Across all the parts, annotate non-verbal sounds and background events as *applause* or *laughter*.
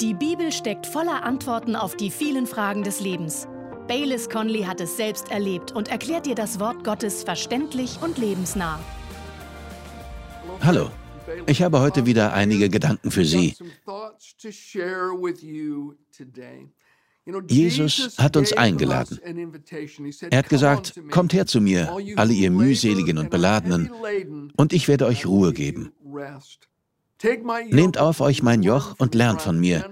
Die Bibel steckt voller Antworten auf die vielen Fragen des Lebens. Baylis Conley hat es selbst erlebt und erklärt dir das Wort Gottes verständlich und lebensnah. Hallo, ich habe heute wieder einige Gedanken für Sie. Jesus hat uns eingeladen. Er hat gesagt, kommt her zu mir, alle ihr mühseligen und beladenen, und ich werde euch Ruhe geben. Nehmt auf euch mein Joch und lernt von mir,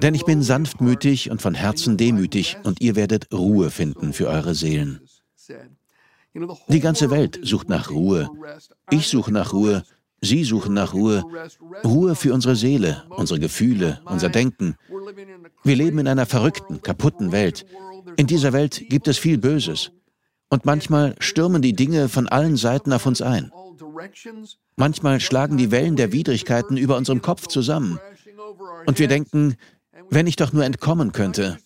denn ich bin sanftmütig und von Herzen demütig, und ihr werdet Ruhe finden für eure Seelen. Die ganze Welt sucht nach Ruhe. Ich suche nach Ruhe. Sie suchen nach Ruhe. Ruhe für unsere Seele, unsere Gefühle, unser Denken. Wir leben in einer verrückten, kaputten Welt. In dieser Welt gibt es viel Böses. Und manchmal stürmen die Dinge von allen Seiten auf uns ein. Manchmal schlagen die Wellen der Widrigkeiten über unserem Kopf zusammen. Und wir denken, wenn ich doch nur entkommen könnte.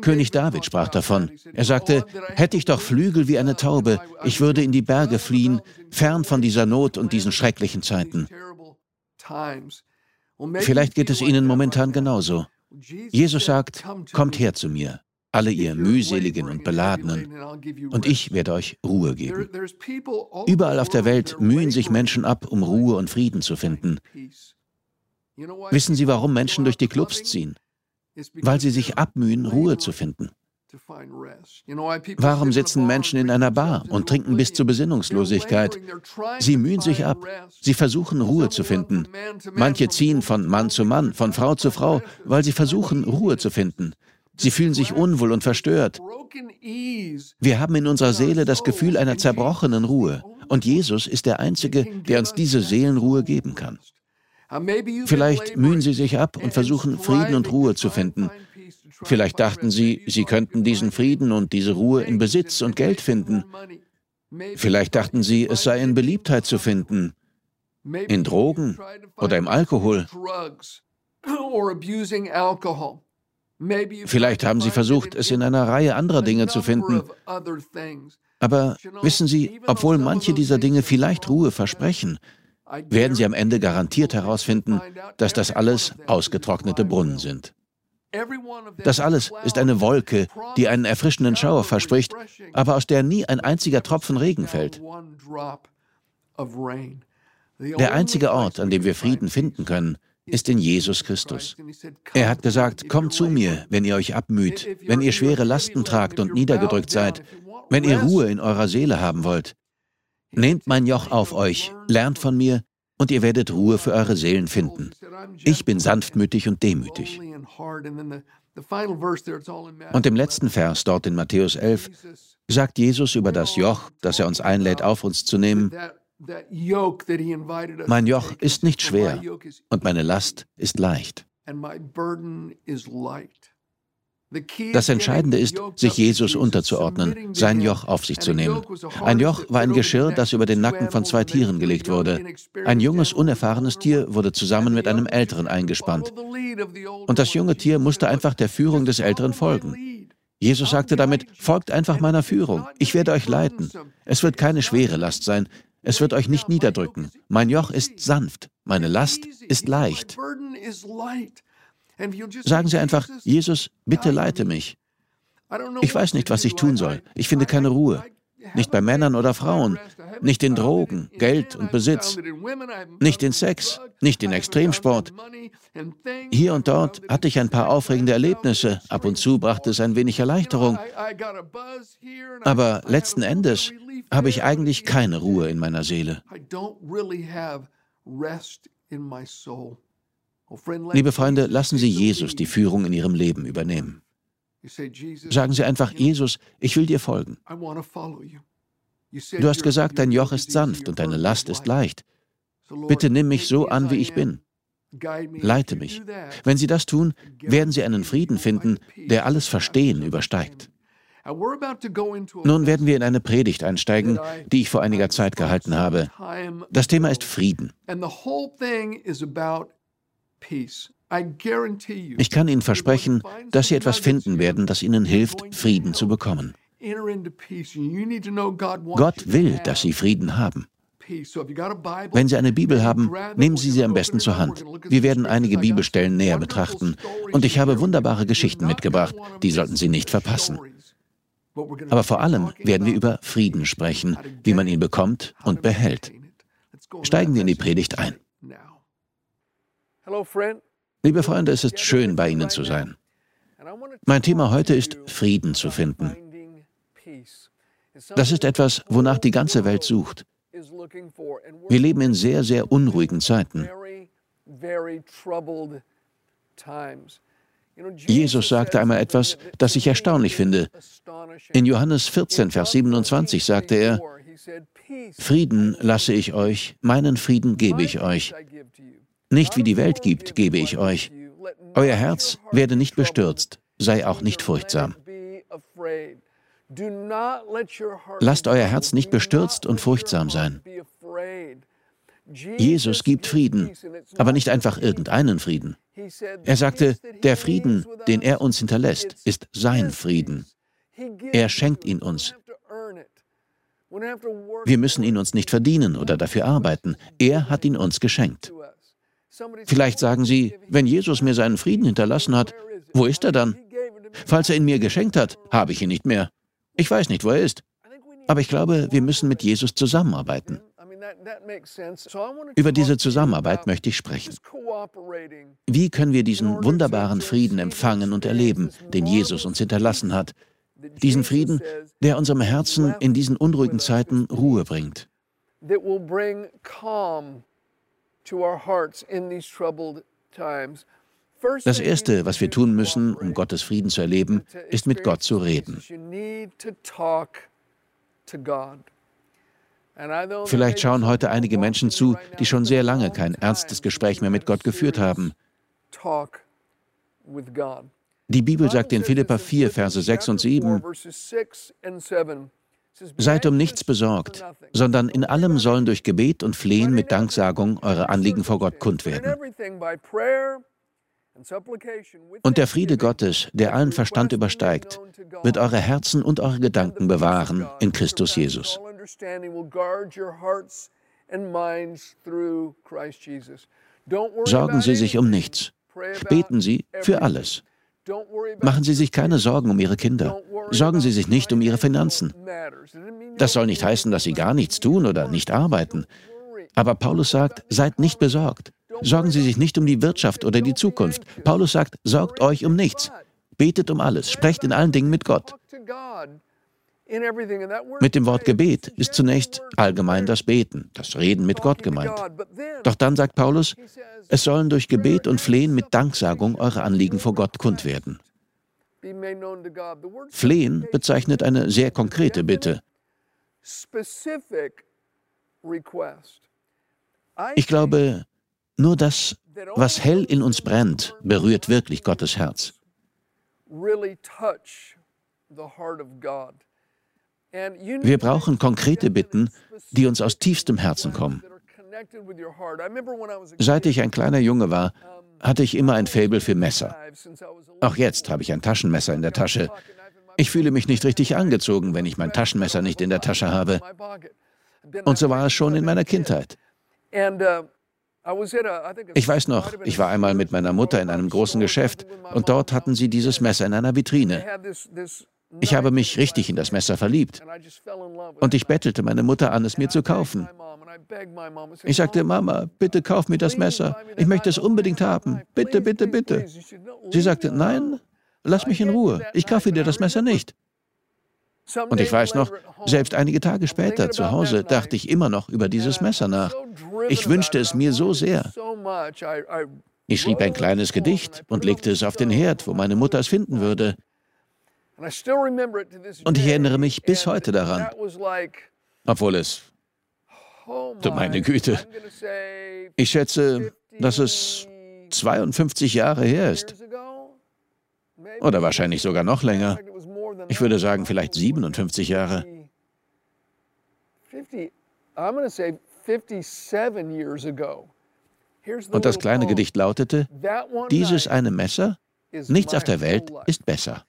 König David sprach davon. Er sagte, hätte ich doch Flügel wie eine Taube, ich würde in die Berge fliehen, fern von dieser Not und diesen schrecklichen Zeiten. Vielleicht geht es Ihnen momentan genauso. Jesus sagt, kommt her zu mir alle ihr mühseligen und beladenen, und ich werde euch Ruhe geben. Überall auf der Welt mühen sich Menschen ab, um Ruhe und Frieden zu finden. Wissen Sie, warum Menschen durch die Clubs ziehen? Weil sie sich abmühen, Ruhe zu finden. Warum sitzen Menschen in einer Bar und trinken bis zur Besinnungslosigkeit? Sie mühen sich ab. Sie versuchen Ruhe zu finden. Manche ziehen von Mann zu Mann, von Frau zu Frau, *laughs* weil sie versuchen Ruhe zu finden. Sie fühlen sich unwohl und verstört. Wir haben in unserer Seele das Gefühl einer zerbrochenen Ruhe. Und Jesus ist der Einzige, der uns diese Seelenruhe geben kann. Vielleicht mühen Sie sich ab und versuchen, Frieden und Ruhe zu finden. Vielleicht dachten Sie, Sie könnten diesen Frieden und diese Ruhe in Besitz und Geld finden. Vielleicht dachten Sie, es sei in Beliebtheit zu finden, in Drogen oder im Alkohol. Vielleicht haben Sie versucht, es in einer Reihe anderer Dinge zu finden. Aber wissen Sie, obwohl manche dieser Dinge vielleicht Ruhe versprechen, werden Sie am Ende garantiert herausfinden, dass das alles ausgetrocknete Brunnen sind. Das alles ist eine Wolke, die einen erfrischenden Schauer verspricht, aber aus der nie ein einziger Tropfen Regen fällt. Der einzige Ort, an dem wir Frieden finden können, ist in Jesus Christus. Er hat gesagt, kommt zu mir, wenn ihr euch abmüht, wenn ihr schwere Lasten tragt und niedergedrückt seid, wenn ihr Ruhe in eurer Seele haben wollt. Nehmt mein Joch auf euch, lernt von mir, und ihr werdet Ruhe für eure Seelen finden. Ich bin sanftmütig und demütig. Und im letzten Vers dort in Matthäus 11 sagt Jesus über das Joch, das er uns einlädt, auf uns zu nehmen, mein Joch ist nicht schwer und meine Last ist leicht. Das Entscheidende ist, sich Jesus unterzuordnen, sein Joch auf sich zu nehmen. Ein Joch war ein Geschirr, das über den Nacken von zwei Tieren gelegt wurde. Ein junges, unerfahrenes Tier wurde zusammen mit einem älteren eingespannt. Und das junge Tier musste einfach der Führung des älteren folgen. Jesus sagte damit, folgt einfach meiner Führung, ich werde euch leiten. Es wird keine schwere Last sein, es wird euch nicht niederdrücken. Mein Joch ist sanft, meine Last ist leicht. Sagen Sie einfach, Jesus, bitte leite mich. Ich weiß nicht, was ich tun soll. Ich finde keine Ruhe. Nicht bei Männern oder Frauen, nicht in Drogen, Geld und Besitz, nicht in Sex, nicht in Extremsport. Hier und dort hatte ich ein paar aufregende Erlebnisse, ab und zu brachte es ein wenig Erleichterung. Aber letzten Endes habe ich eigentlich keine Ruhe in meiner Seele. Liebe Freunde, lassen Sie Jesus die Führung in Ihrem Leben übernehmen. Sagen Sie einfach, Jesus, ich will dir folgen. Du hast gesagt, dein Joch ist sanft und deine Last ist leicht. Bitte nimm mich so an, wie ich bin. Leite mich. Wenn Sie das tun, werden Sie einen Frieden finden, der alles Verstehen übersteigt. Nun werden wir in eine Predigt einsteigen, die ich vor einiger Zeit gehalten habe. Das Thema ist Frieden. Ich kann Ihnen versprechen, dass Sie etwas finden werden, das Ihnen hilft, Frieden zu bekommen. Gott will, dass Sie Frieden haben. Wenn Sie eine Bibel haben, nehmen Sie sie am besten zur Hand. Wir werden einige Bibelstellen näher betrachten. Und ich habe wunderbare Geschichten mitgebracht, die sollten Sie nicht verpassen. Aber vor allem werden wir über Frieden sprechen, wie man ihn bekommt und behält. Steigen wir in die Predigt ein. Liebe Freunde, es ist schön, bei Ihnen zu sein. Mein Thema heute ist Frieden zu finden. Das ist etwas, wonach die ganze Welt sucht. Wir leben in sehr, sehr unruhigen Zeiten. Jesus sagte einmal etwas, das ich erstaunlich finde. In Johannes 14, Vers 27 sagte er, Frieden lasse ich euch, meinen Frieden gebe ich euch. Nicht wie die Welt gibt, gebe ich euch. Euer Herz werde nicht bestürzt, sei auch nicht furchtsam. Lasst euer Herz nicht bestürzt und furchtsam sein. Jesus gibt Frieden, aber nicht einfach irgendeinen Frieden. Er sagte, der Frieden, den er uns hinterlässt, ist sein Frieden. Er schenkt ihn uns. Wir müssen ihn uns nicht verdienen oder dafür arbeiten. Er hat ihn uns geschenkt. Vielleicht sagen Sie, wenn Jesus mir seinen Frieden hinterlassen hat, wo ist er dann? Falls er ihn mir geschenkt hat, habe ich ihn nicht mehr. Ich weiß nicht, wo er ist. Aber ich glaube, wir müssen mit Jesus zusammenarbeiten. Über diese Zusammenarbeit möchte ich sprechen. Wie können wir diesen wunderbaren Frieden empfangen und erleben, den Jesus uns hinterlassen hat? Diesen Frieden, der unserem Herzen in diesen unruhigen Zeiten Ruhe bringt. Das Erste, was wir tun müssen, um Gottes Frieden zu erleben, ist mit Gott zu reden. Vielleicht schauen heute einige Menschen zu, die schon sehr lange kein ernstes Gespräch mehr mit Gott geführt haben. Die Bibel sagt in Philippa 4, Verse 6 und 7, Seid um nichts besorgt, sondern in allem sollen durch Gebet und Flehen mit Danksagung eure Anliegen vor Gott kund werden. Und der Friede Gottes, der allen Verstand übersteigt, wird eure Herzen und eure Gedanken bewahren in Christus Jesus. Sorgen Sie sich um nichts. Beten Sie für alles. Machen Sie sich keine Sorgen um Ihre Kinder. Sorgen Sie sich nicht um Ihre Finanzen. Das soll nicht heißen, dass Sie gar nichts tun oder nicht arbeiten. Aber Paulus sagt, seid nicht besorgt. Sorgen Sie sich nicht um die Wirtschaft oder die Zukunft. Paulus sagt, sorgt euch um nichts. Betet um alles, sprecht in allen Dingen mit Gott. Mit dem Wort Gebet ist zunächst allgemein das Beten, das Reden mit Gott gemeint. Doch dann sagt Paulus, es sollen durch Gebet und Flehen mit Danksagung eure Anliegen vor Gott kund werden. Flehen bezeichnet eine sehr konkrete Bitte. Ich glaube, nur das, was hell in uns brennt, berührt wirklich Gottes Herz. Wir brauchen konkrete Bitten, die uns aus tiefstem Herzen kommen. Seit ich ein kleiner Junge war, hatte ich immer ein Faible für Messer. Auch jetzt habe ich ein Taschenmesser in der Tasche. Ich fühle mich nicht richtig angezogen, wenn ich mein Taschenmesser nicht in der Tasche habe. Und so war es schon in meiner Kindheit. Ich weiß noch, ich war einmal mit meiner Mutter in einem großen Geschäft und dort hatten sie dieses Messer in einer Vitrine. Ich habe mich richtig in das Messer verliebt. Und ich bettelte meine Mutter an, es mir zu kaufen. Ich sagte, Mama, bitte kauf mir das Messer. Ich möchte es unbedingt haben. Bitte, bitte, bitte. Sie sagte, nein, lass mich in Ruhe. Ich kaufe dir das Messer nicht. Und ich weiß noch, selbst einige Tage später zu Hause dachte ich immer noch über dieses Messer nach. Ich wünschte es mir so sehr. Ich schrieb ein kleines Gedicht und legte es auf den Herd, wo meine Mutter es finden würde. Und ich erinnere mich bis heute daran, obwohl es, du meine Güte, ich schätze, dass es 52 Jahre her ist. Oder wahrscheinlich sogar noch länger. Ich würde sagen, vielleicht 57 Jahre. Und das kleine Gedicht lautete, dieses eine Messer, nichts auf der Welt ist besser.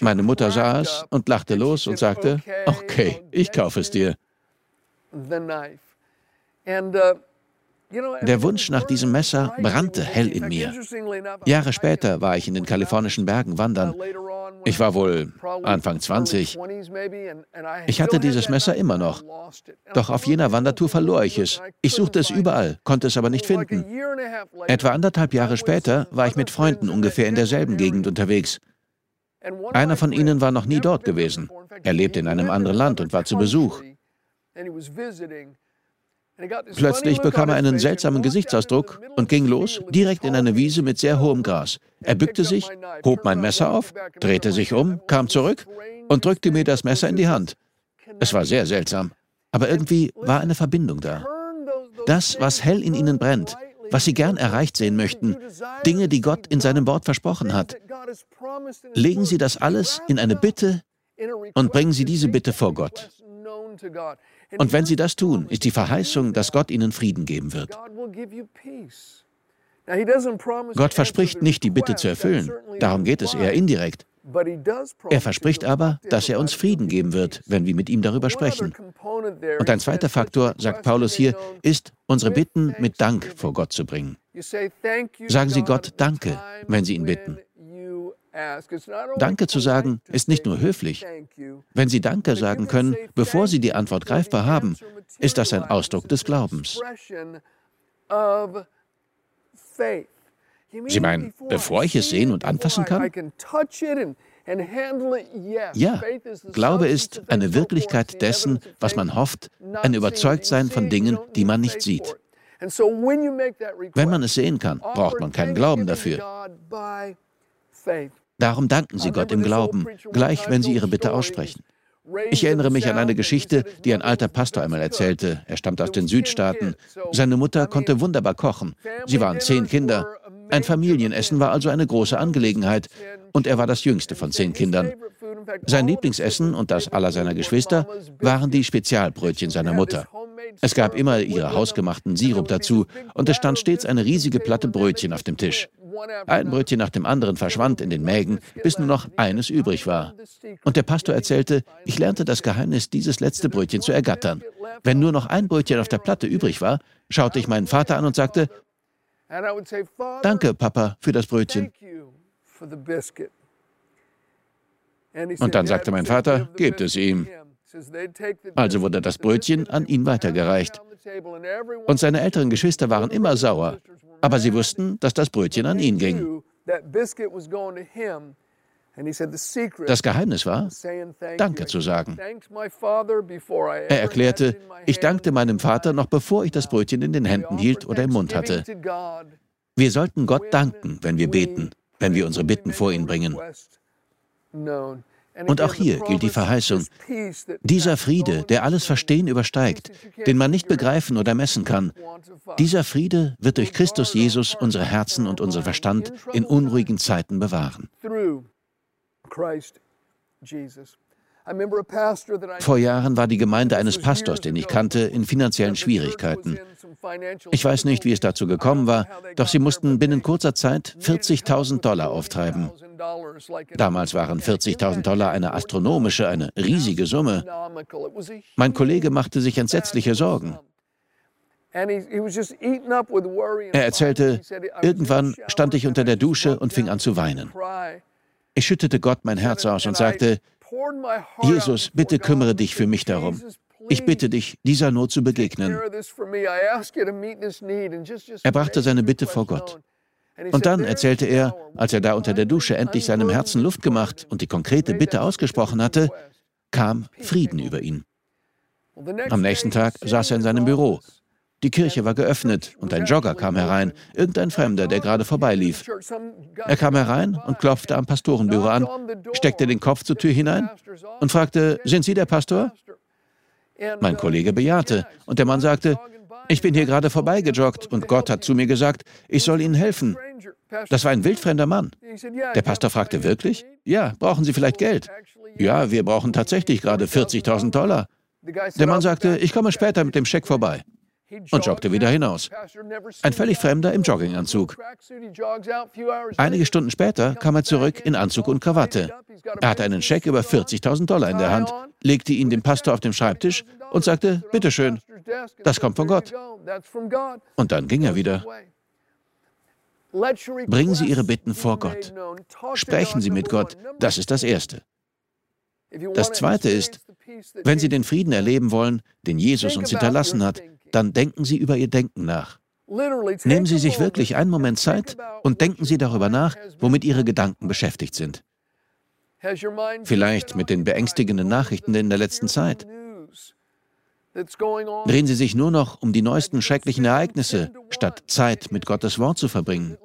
Meine Mutter sah es und lachte los und sagte, okay, ich kaufe es dir. Der Wunsch nach diesem Messer brannte hell in mir. Jahre später war ich in den kalifornischen Bergen wandern. Ich war wohl Anfang 20. Ich hatte dieses Messer immer noch. Doch auf jener Wandertour verlor ich es. Ich suchte es überall, konnte es aber nicht finden. Etwa anderthalb Jahre später war ich mit Freunden ungefähr in derselben Gegend unterwegs. Einer von ihnen war noch nie dort gewesen. Er lebte in einem anderen Land und war zu Besuch. Plötzlich bekam er einen seltsamen Gesichtsausdruck und ging los, direkt in eine Wiese mit sehr hohem Gras. Er bückte sich, hob mein Messer auf, drehte sich um, kam zurück und drückte mir das Messer in die Hand. Es war sehr seltsam, aber irgendwie war eine Verbindung da. Das, was hell in ihnen brennt, was sie gern erreicht sehen möchten, Dinge, die Gott in seinem Wort versprochen hat. Legen Sie das alles in eine Bitte und bringen Sie diese Bitte vor Gott. Und wenn Sie das tun, ist die Verheißung, dass Gott Ihnen Frieden geben wird. Gott verspricht nicht, die Bitte zu erfüllen. Darum geht es eher indirekt. Er verspricht aber, dass er uns Frieden geben wird, wenn wir mit ihm darüber sprechen. Und ein zweiter Faktor, sagt Paulus hier, ist, unsere Bitten mit Dank vor Gott zu bringen. Sagen Sie Gott Danke, wenn Sie ihn bitten. Danke zu sagen ist nicht nur höflich. Wenn Sie Danke sagen können, bevor Sie die Antwort greifbar haben, ist das ein Ausdruck des Glaubens. Sie meinen, bevor ich es sehen und anfassen kann? Ja, Glaube ist eine Wirklichkeit dessen, was man hofft, ein Überzeugtsein von Dingen, die man nicht sieht. Wenn man es sehen kann, braucht man keinen Glauben dafür. Darum danken Sie Gott im Glauben, gleich wenn Sie Ihre Bitte aussprechen. Ich erinnere mich an eine Geschichte, die ein alter Pastor einmal erzählte. Er stammt aus den Südstaaten. Seine Mutter konnte wunderbar kochen. Sie waren zehn Kinder. Ein Familienessen war also eine große Angelegenheit und er war das jüngste von zehn Kindern. Sein Lieblingsessen und das aller seiner Geschwister waren die Spezialbrötchen seiner Mutter. Es gab immer ihre hausgemachten Sirup dazu und es stand stets eine riesige Platte Brötchen auf dem Tisch. Ein Brötchen nach dem anderen verschwand in den Mägen, bis nur noch eines übrig war. Und der Pastor erzählte, ich lernte das Geheimnis, dieses letzte Brötchen zu ergattern. Wenn nur noch ein Brötchen auf der Platte übrig war, schaute ich meinen Vater an und sagte, Danke, Papa, für das Brötchen. Und dann sagte mein Vater, gebt es ihm. Also wurde das Brötchen an ihn weitergereicht. Und seine älteren Geschwister waren immer sauer, aber sie wussten, dass das Brötchen an ihn ging. Das Geheimnis war, Danke zu sagen. Er erklärte, ich dankte meinem Vater noch bevor ich das Brötchen in den Händen hielt oder im Mund hatte. Wir sollten Gott danken, wenn wir beten, wenn wir unsere Bitten vor ihn bringen. Und auch hier gilt die Verheißung, dieser Friede, der alles Verstehen übersteigt, den man nicht begreifen oder messen kann, dieser Friede wird durch Christus Jesus unsere Herzen und unseren Verstand in unruhigen Zeiten bewahren. Vor Jahren war die Gemeinde eines Pastors, den ich kannte, in finanziellen Schwierigkeiten. Ich weiß nicht, wie es dazu gekommen war, doch sie mussten binnen kurzer Zeit 40.000 Dollar auftreiben. Damals waren 40.000 Dollar eine astronomische, eine riesige Summe. Mein Kollege machte sich entsetzliche Sorgen. Er erzählte, irgendwann stand ich unter der Dusche und fing an zu weinen. Ich schüttete Gott mein Herz aus und sagte, Jesus, bitte kümmere dich für mich darum. Ich bitte dich, dieser Not zu begegnen. Er brachte seine Bitte vor Gott. Und dann erzählte er, als er da unter der Dusche endlich seinem Herzen Luft gemacht und die konkrete Bitte ausgesprochen hatte, kam Frieden über ihn. Am nächsten Tag saß er in seinem Büro. Die Kirche war geöffnet und ein Jogger kam herein, irgendein Fremder, der gerade vorbeilief. Er kam herein und klopfte am Pastorenbüro an, steckte den Kopf zur Tür hinein und fragte, sind Sie der Pastor? Mein Kollege bejahte und der Mann sagte, ich bin hier gerade vorbeigejoggt und Gott hat zu mir gesagt, ich soll Ihnen helfen. Das war ein wildfremder Mann. Der Pastor fragte, wirklich? Ja, brauchen Sie vielleicht Geld? Ja, wir brauchen tatsächlich gerade 40.000 Dollar. Der Mann sagte, ich komme später mit dem Scheck vorbei und joggte wieder hinaus. Ein völlig Fremder im Jogginganzug. Einige Stunden später kam er zurück in Anzug und Krawatte. Er hatte einen Scheck über 40.000 Dollar in der Hand, legte ihn dem Pastor auf dem Schreibtisch und sagte, bitteschön, das kommt von Gott. Und dann ging er wieder. Bringen Sie Ihre Bitten vor Gott. Sprechen Sie mit Gott. Das ist das Erste. Das Zweite ist, wenn Sie den Frieden erleben wollen, den Jesus uns hinterlassen hat, dann denken Sie über Ihr Denken nach. Nehmen Sie sich wirklich einen Moment Zeit und denken Sie darüber nach, womit Ihre Gedanken beschäftigt sind. Vielleicht mit den beängstigenden Nachrichten in der letzten Zeit. Drehen Sie sich nur noch um die neuesten schrecklichen Ereignisse, statt Zeit mit Gottes Wort zu verbringen.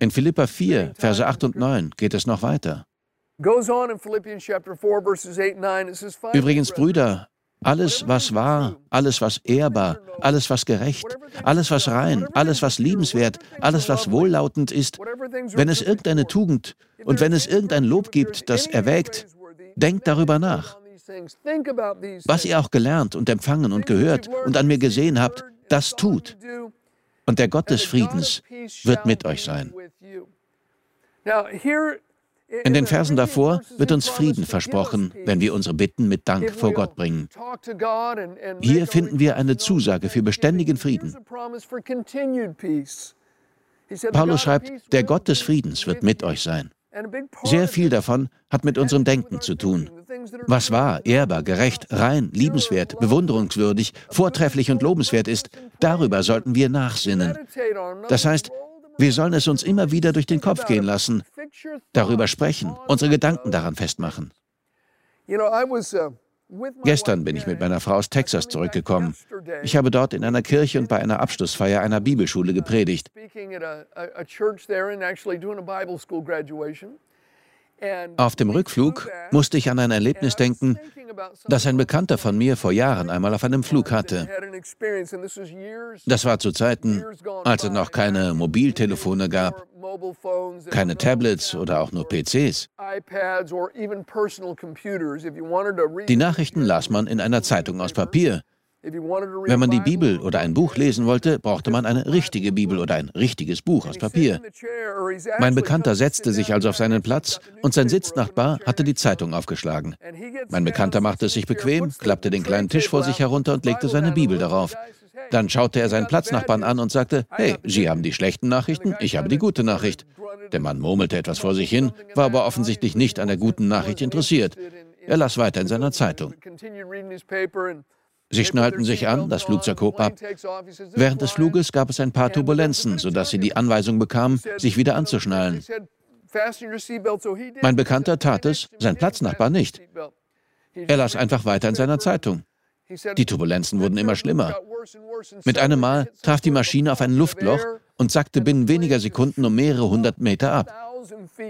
In Philippa 4, Verse 8 und 9 geht es noch weiter. Übrigens, Brüder, alles, was wahr, alles, was ehrbar, alles, was gerecht, alles, was rein, alles, was liebenswert, alles, was wohllautend ist, wenn es irgendeine Tugend und wenn es irgendein Lob gibt, das erwägt, denkt darüber nach. Was ihr auch gelernt und empfangen und gehört und an mir gesehen habt, das tut. Und der Gott des Friedens wird mit euch sein. In den Versen davor wird uns Frieden versprochen, wenn wir unsere Bitten mit Dank vor Gott bringen. Hier finden wir eine Zusage für beständigen Frieden. Paulus schreibt, der Gott des Friedens wird mit euch sein. Sehr viel davon hat mit unserem Denken zu tun. Was wahr, ehrbar, gerecht, rein, liebenswert, bewunderungswürdig, vortrefflich und lobenswert ist, darüber sollten wir nachsinnen. Das heißt, wir sollen es uns immer wieder durch den Kopf gehen lassen, darüber sprechen, unsere Gedanken daran festmachen. Gestern bin ich mit meiner Frau aus Texas zurückgekommen. Ich habe dort in einer Kirche und bei einer Abschlussfeier einer Bibelschule gepredigt. Auf dem Rückflug musste ich an ein Erlebnis denken, das ein Bekannter von mir vor Jahren einmal auf einem Flug hatte. Das war zu Zeiten, als es noch keine Mobiltelefone gab, keine Tablets oder auch nur PCs. Die Nachrichten las man in einer Zeitung aus Papier. Wenn man die Bibel oder ein Buch lesen wollte, brauchte man eine richtige Bibel oder ein richtiges Buch aus Papier. Mein Bekannter setzte sich also auf seinen Platz und sein Sitznachbar hatte die Zeitung aufgeschlagen. Mein Bekannter machte es sich bequem, klappte den kleinen Tisch vor sich herunter und legte seine Bibel darauf. Dann schaute er seinen Platznachbarn an und sagte, hey, Sie haben die schlechten Nachrichten, ich habe die gute Nachricht. Der Mann murmelte etwas vor sich hin, war aber offensichtlich nicht an der guten Nachricht interessiert. Er las weiter in seiner Zeitung. Sie schnallten sich an, das Flugzeug hob ab. Während des Fluges gab es ein paar Turbulenzen, sodass sie die Anweisung bekamen, sich wieder anzuschnallen. Mein Bekannter tat es, sein Platznachbar nicht. Er las einfach weiter in seiner Zeitung. Die Turbulenzen wurden immer schlimmer. Mit einem Mal traf die Maschine auf ein Luftloch und sackte binnen weniger Sekunden um mehrere hundert Meter ab.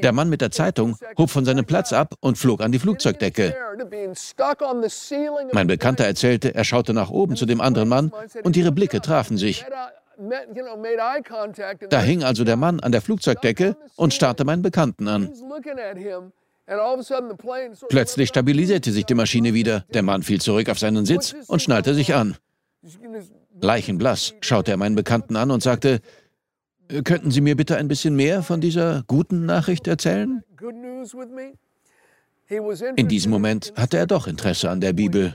Der Mann mit der Zeitung hob von seinem Platz ab und flog an die Flugzeugdecke. Mein Bekannter erzählte, er schaute nach oben zu dem anderen Mann und ihre Blicke trafen sich. Da hing also der Mann an der Flugzeugdecke und starrte meinen Bekannten an. Plötzlich stabilisierte sich die Maschine wieder. Der Mann fiel zurück auf seinen Sitz und schnallte sich an. Leichenblass schaute er meinen Bekannten an und sagte, Könnten Sie mir bitte ein bisschen mehr von dieser guten Nachricht erzählen? In diesem Moment hatte er doch Interesse an der Bibel.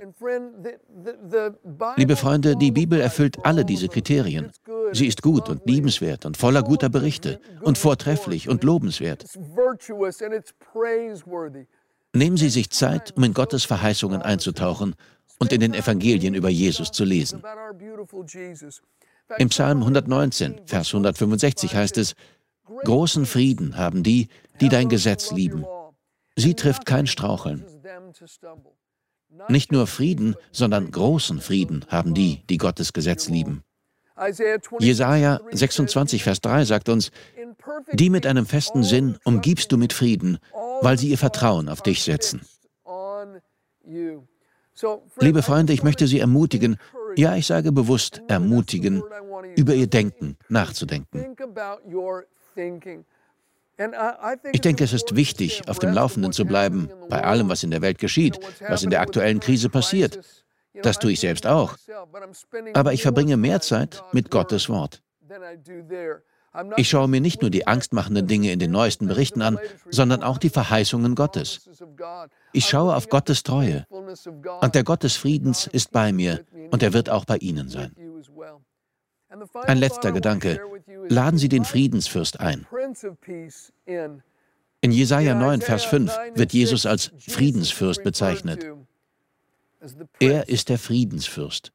Liebe Freunde, die Bibel erfüllt alle diese Kriterien. Sie ist gut und liebenswert und voller guter Berichte und vortrefflich und lobenswert. Nehmen Sie sich Zeit, um in Gottes Verheißungen einzutauchen und in den Evangelien über Jesus zu lesen. Im Psalm 119, Vers 165 heißt es, Großen Frieden haben die, die dein Gesetz lieben. Sie trifft kein Straucheln. Nicht nur Frieden, sondern großen Frieden haben die, die Gottes Gesetz lieben. Jesaja 26, Vers 3 sagt uns, die mit einem festen Sinn umgibst du mit Frieden, weil sie ihr Vertrauen auf dich setzen. Liebe Freunde, ich möchte Sie ermutigen, ja, ich sage bewusst ermutigen, über Ihr Denken nachzudenken. Ich denke, es ist wichtig, auf dem Laufenden zu bleiben, bei allem, was in der Welt geschieht, was in der aktuellen Krise passiert. Das tue ich selbst auch. Aber ich verbringe mehr Zeit mit Gottes Wort. Ich schaue mir nicht nur die angstmachenden Dinge in den neuesten Berichten an, sondern auch die Verheißungen Gottes. Ich schaue auf Gottes Treue. Und der Gott des Friedens ist bei mir und er wird auch bei Ihnen sein. Ein letzter Gedanke. Laden Sie den Friedensfürst ein. In Jesaja 9, Vers 5 wird Jesus als Friedensfürst bezeichnet. Er ist der Friedensfürst.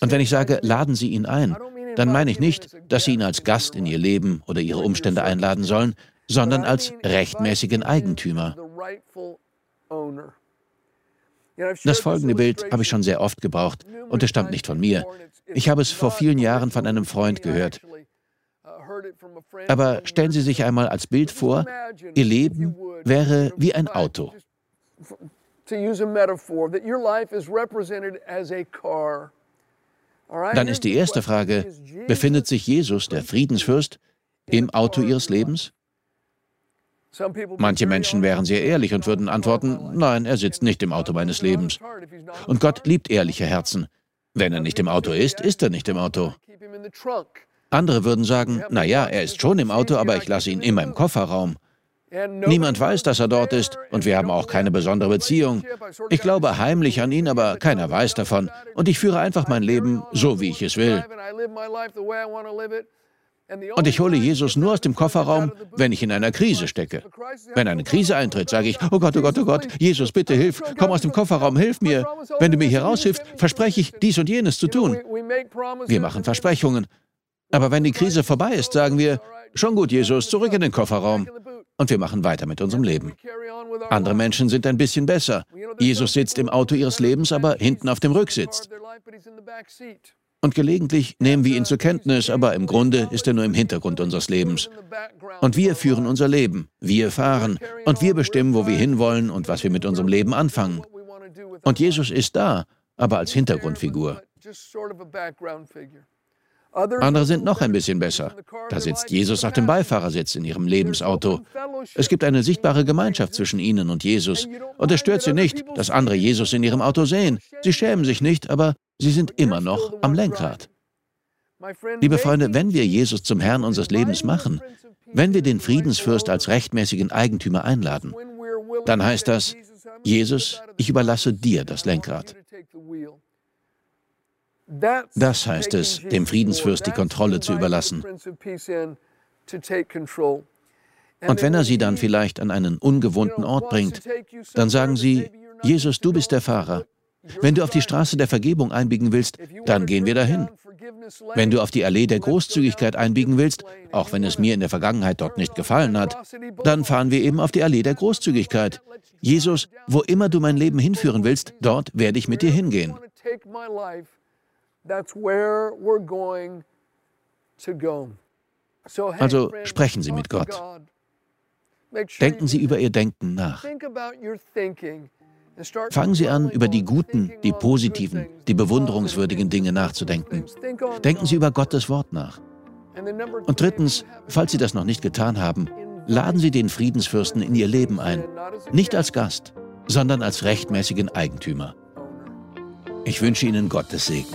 Und wenn ich sage, laden Sie ihn ein, dann meine ich nicht, dass Sie ihn als Gast in Ihr Leben oder Ihre Umstände einladen sollen, sondern als rechtmäßigen Eigentümer. Das folgende Bild habe ich schon sehr oft gebraucht und es stammt nicht von mir. Ich habe es vor vielen Jahren von einem Freund gehört. Aber stellen Sie sich einmal als Bild vor, Ihr Leben wäre wie ein Auto. Dann ist die erste Frage, befindet sich Jesus, der Friedensfürst, im Auto Ihres Lebens? Manche Menschen wären sehr ehrlich und würden antworten, nein, er sitzt nicht im Auto meines Lebens. Und Gott liebt ehrliche Herzen. Wenn er nicht im Auto ist, ist er nicht im Auto. Andere würden sagen, naja, er ist schon im Auto, aber ich lasse ihn immer im Kofferraum. Niemand weiß, dass er dort ist und wir haben auch keine besondere Beziehung. Ich glaube heimlich an ihn, aber keiner weiß davon. Und ich führe einfach mein Leben so, wie ich es will. Und ich hole Jesus nur aus dem Kofferraum, wenn ich in einer Krise stecke. Wenn eine Krise eintritt, sage ich, oh Gott, oh Gott, oh Gott, Jesus, bitte hilf, komm aus dem Kofferraum, hilf mir. Wenn du mir hier raushilfst, verspreche ich, dies und jenes zu tun. Wir machen Versprechungen. Aber wenn die Krise vorbei ist, sagen wir, schon gut, Jesus, zurück in den Kofferraum. Und wir machen weiter mit unserem Leben. Andere Menschen sind ein bisschen besser. Jesus sitzt im Auto ihres Lebens, aber hinten auf dem Rücksitz. Und gelegentlich nehmen wir ihn zur Kenntnis, aber im Grunde ist er nur im Hintergrund unseres Lebens. Und wir führen unser Leben, wir fahren und wir bestimmen, wo wir hinwollen und was wir mit unserem Leben anfangen. Und Jesus ist da, aber als Hintergrundfigur. Andere sind noch ein bisschen besser. Da sitzt Jesus auf dem Beifahrersitz in ihrem Lebensauto. Es gibt eine sichtbare Gemeinschaft zwischen ihnen und Jesus. Und es stört sie nicht, dass andere Jesus in ihrem Auto sehen. Sie schämen sich nicht, aber sie sind immer noch am Lenkrad. Liebe Freunde, wenn wir Jesus zum Herrn unseres Lebens machen, wenn wir den Friedensfürst als rechtmäßigen Eigentümer einladen, dann heißt das, Jesus, ich überlasse dir das Lenkrad. Das heißt es, dem Friedensfürst die Kontrolle zu überlassen. Und wenn er sie dann vielleicht an einen ungewohnten Ort bringt, dann sagen sie, Jesus, du bist der Fahrer. Wenn du auf die Straße der Vergebung einbiegen willst, dann gehen wir dahin. Wenn du auf die Allee der Großzügigkeit einbiegen willst, auch wenn es mir in der Vergangenheit dort nicht gefallen hat, dann fahren wir eben auf die Allee der Großzügigkeit. Jesus, wo immer du mein Leben hinführen willst, dort werde ich mit dir hingehen. Also sprechen Sie mit Gott. Denken Sie über Ihr Denken nach. Fangen Sie an, über die guten, die positiven, die bewunderungswürdigen Dinge nachzudenken. Denken Sie über Gottes Wort nach. Und drittens, falls Sie das noch nicht getan haben, laden Sie den Friedensfürsten in Ihr Leben ein. Nicht als Gast, sondern als rechtmäßigen Eigentümer. Ich wünsche Ihnen Gottes Segen.